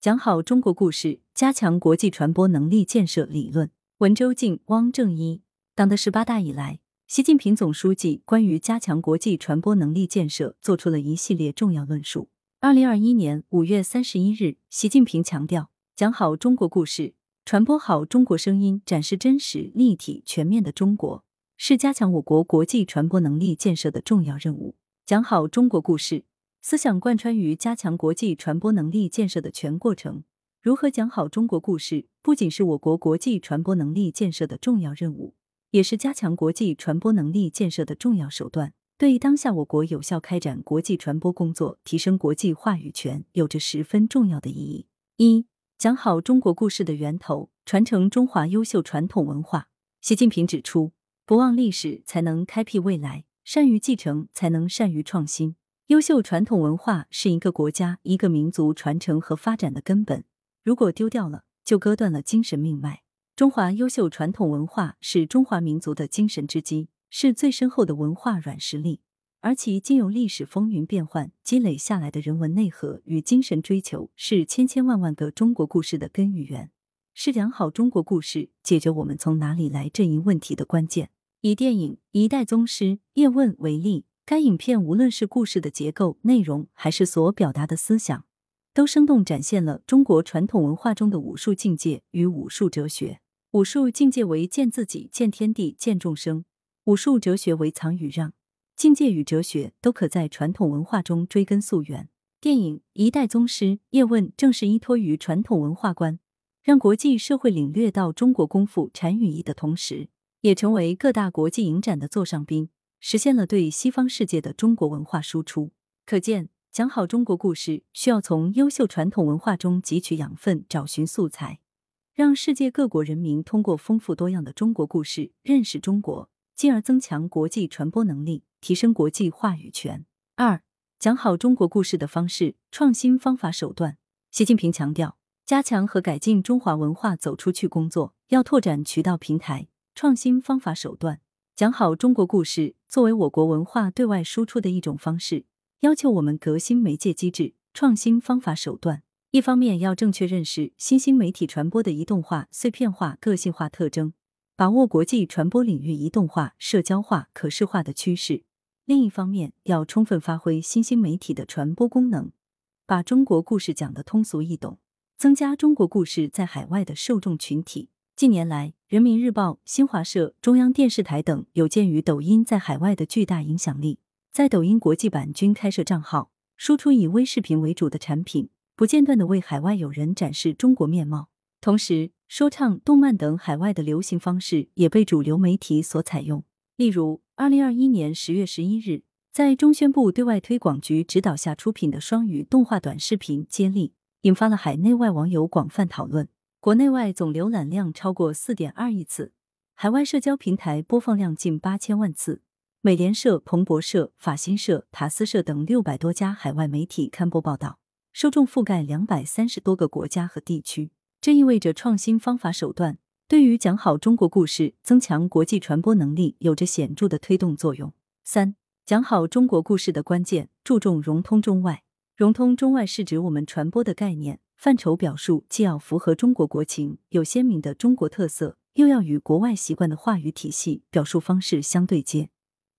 讲好中国故事，加强国际传播能力建设理论。文周静、汪正一。党的十八大以来，习近平总书记关于加强国际传播能力建设作出了一系列重要论述。二零二一年五月三十一日，习近平强调，讲好中国故事，传播好中国声音，展示真实、立体、全面的中国，是加强我国国际传播能力建设的重要任务。讲好中国故事，思想贯穿于加强国际传播能力建设的全过程。如何讲好中国故事，不仅是我国国际传播能力建设的重要任务，也是加强国际传播能力建设的重要手段。对当下我国有效开展国际传播工作、提升国际话语权有着十分重要的意义。一、讲好中国故事的源头，传承中华优秀传统文化。习近平指出，不忘历史才能开辟未来，善于继承才能善于创新。优秀传统文化是一个国家、一个民族传承和发展的根本，如果丢掉了，就割断了精神命脉。中华优秀传统文化是中华民族的精神之基。是最深厚的文化软实力，而其经由历史风云变幻积累下来的人文内核与精神追求，是千千万万个中国故事的根与源，是讲好中国故事、解决我们从哪里来这一问题的关键。以电影《一代宗师》叶问为例，该影片无论是故事的结构、内容，还是所表达的思想，都生动展现了中国传统文化中的武术境界与武术哲学。武术境界为见自己、见天地、见众生。武术哲学为藏与让，境界与哲学都可在传统文化中追根溯源。电影《一代宗师》叶问正是依托于传统文化观，让国际社会领略到中国功夫禅语义的同时，也成为各大国际影展的座上宾，实现了对西方世界的中国文化输出。可见，讲好中国故事，需要从优秀传统文化中汲取养分，找寻素材，让世界各国人民通过丰富多样的中国故事认识中国。进而增强国际传播能力，提升国际话语权。二，讲好中国故事的方式、创新方法手段。习近平强调，加强和改进中华文化走出去工作，要拓展渠道平台，创新方法手段。讲好中国故事作为我国文化对外输出的一种方式，要求我们革新媒介机制，创新方法手段。一方面要正确认识新兴媒体传播的移动化、碎片化、个性化特征。把握国际传播领域移动化、社交化、可视化的趋势。另一方面，要充分发挥新兴媒体的传播功能，把中国故事讲得通俗易懂，增加中国故事在海外的受众群体。近年来，人民日报、新华社、中央电视台等有鉴于抖音在海外的巨大影响力，在抖音国际版均开设账号，输出以微视频为主的产品，不间断的为海外友人展示中国面貌。同时，说唱、动漫等海外的流行方式也被主流媒体所采用。例如，二零二一年十月十一日，在中宣部对外推广局指导下出品的双语动画短视频《接力》，引发了海内外网友广泛讨论，国内外总浏览量超过四点二亿次，海外社交平台播放量近八千万次。美联社、彭博社、法新社、塔斯社等六百多家海外媒体刊播报道，受众覆盖两百三十多个国家和地区。这意味着创新方法手段对于讲好中国故事、增强国际传播能力有着显著的推动作用。三、讲好中国故事的关键，注重融通中外。融通中外是指我们传播的概念范畴表述既要符合中国国情，有鲜明的中国特色，又要与国外习惯的话语体系、表述方式相对接，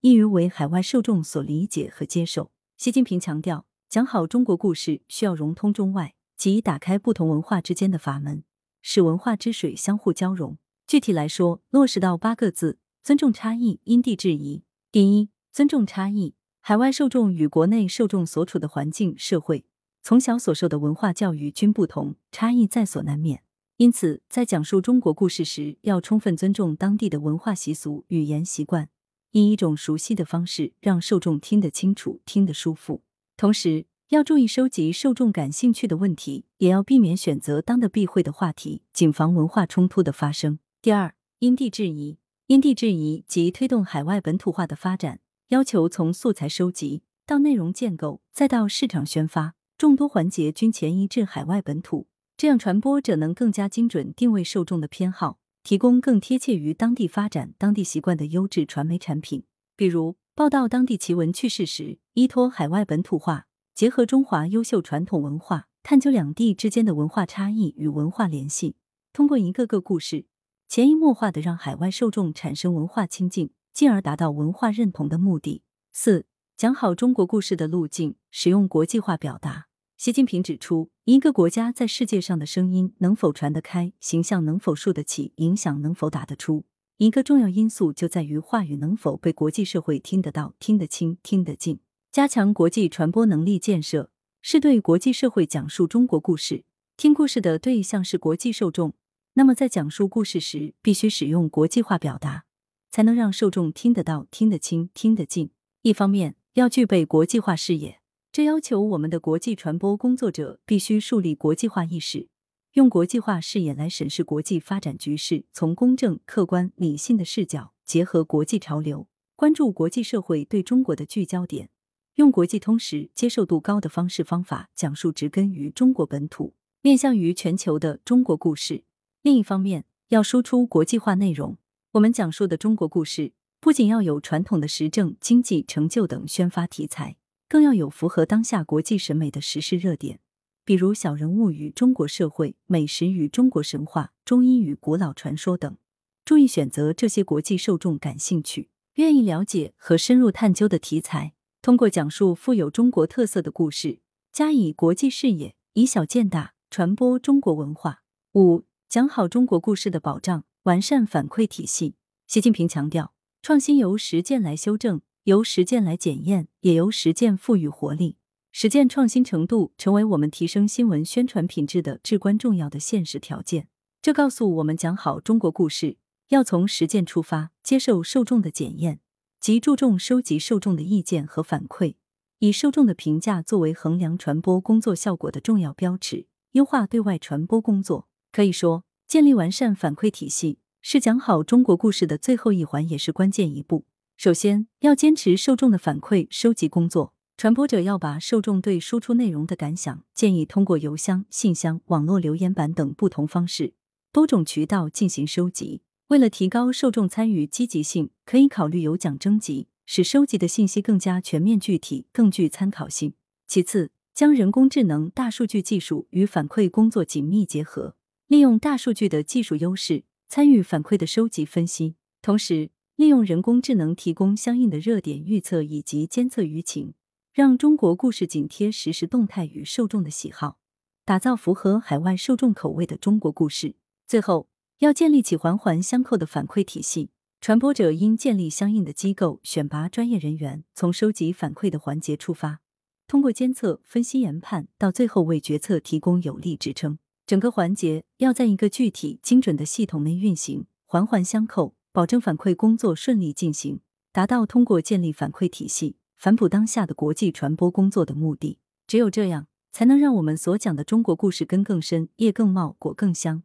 易于为海外受众所理解和接受。习近平强调，讲好中国故事需要融通中外。即打开不同文化之间的法门，使文化之水相互交融。具体来说，落实到八个字：尊重差异，因地制宜。第一，尊重差异。海外受众与国内受众所处的环境、社会、从小所受的文化教育均不同，差异在所难免。因此，在讲述中国故事时，要充分尊重当地的文化习俗、语言习惯，以一种熟悉的方式让受众听得清楚、听得舒服。同时，要注意收集受众感兴趣的问题，也要避免选择当的避讳的话题，谨防文化冲突的发生。第二，因地制宜。因地制宜即推动海外本土化的发展，要求从素材收集到内容建构，再到市场宣发，众多环节均前移至海外本土，这样传播者能更加精准定位受众的偏好，提供更贴切于当地发展、当地习惯的优质传媒产品。比如，报道当地奇闻趣事时，依托海外本土化。结合中华优秀传统文化，探究两地之间的文化差异与文化联系，通过一个个故事，潜移默化的让海外受众产生文化亲近，进而达到文化认同的目的。四、讲好中国故事的路径，使用国际化表达。习近平指出，一个国家在世界上的声音能否传得开，形象能否树得起，影响能否打得出，一个重要因素就在于话语能否被国际社会听得到、听得清、听得进。加强国际传播能力建设，是对国际社会讲述中国故事。听故事的对象是国际受众，那么在讲述故事时，必须使用国际化表达，才能让受众听得到、听得清、听得进。一方面，要具备国际化视野。这要求我们的国际传播工作者必须树立国际化意识，用国际化视野来审视国际发展局势，从公正、客观、理性的视角，结合国际潮流，关注国际社会对中国的聚焦点，用国际通识、接受度高的方式方法讲述植根于中国本土、面向于全球的中国故事。另一方面，要输出国际化内容。我们讲述的中国故事，不仅要有传统的时政、经济成就等宣发题材。更要有符合当下国际审美的时事热点，比如小人物与中国社会、美食与中国神话、中医与古老传说等。注意选择这些国际受众感兴趣、愿意了解和深入探究的题材，通过讲述富有中国特色的故事，加以国际视野，以小见大，传播中国文化。五、讲好中国故事的保障，完善反馈体系。习近平强调，创新由实践来修正。由实践来检验，也由实践赋予活力。实践创新程度成为我们提升新闻宣传品质的至关重要的现实条件。这告诉我们，讲好中国故事要从实践出发，接受受众的检验，即注重收集受众的意见和反馈，以受众的评价作为衡量传播工作效果的重要标尺，优化对外传播工作。可以说，建立完善反馈体系是讲好中国故事的最后一环，也是关键一步。首先要坚持受众的反馈收集工作，传播者要把受众对输出内容的感想、建议通过邮箱、信箱、网络留言板等不同方式、多种渠道进行收集。为了提高受众参与积极性，可以考虑有奖征集，使收集的信息更加全面具体、更具参考性。其次，将人工智能、大数据技术与反馈工作紧密结合，利用大数据的技术优势，参与反馈的收集分析，同时。利用人工智能提供相应的热点预测以及监测舆情，让中国故事紧贴实时动态与受众的喜好，打造符合海外受众口味的中国故事。最后，要建立起环环相扣的反馈体系，传播者应建立相应的机构，选拔专业人员，从收集反馈的环节出发，通过监测、分析、研判，到最后为决策提供有力支撑。整个环节要在一个具体、精准的系统内运行，环环相扣。保证反馈工作顺利进行，达到通过建立反馈体系反哺当下的国际传播工作的目的。只有这样，才能让我们所讲的中国故事根更深、叶更茂、果更香，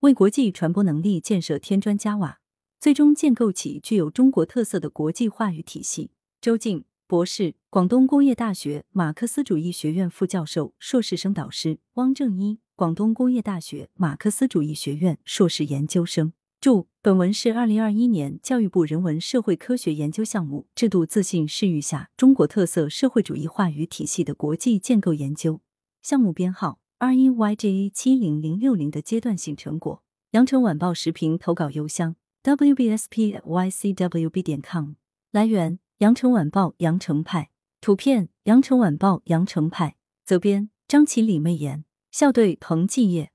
为国际传播能力建设添砖加瓦，最终建构起具有中国特色的国际话语体系。周静博士，广东工业大学马克思主义学院副教授、硕士生导师；汪正一，广东工业大学马克思主义学院硕士研究生。注：本文是二零二一年教育部人文社会科学研究项目制度自信视域下中国特色社会主义话语体系的国际建构研究项目编号 R 一 YJA 七零零六零的阶段性成果。羊城晚报时评投稿邮箱：wbspycwb 点 com。来源：羊城晚报羊城派。图片：羊城晚报羊城派。责编：张起李媚妍。校对：彭继业。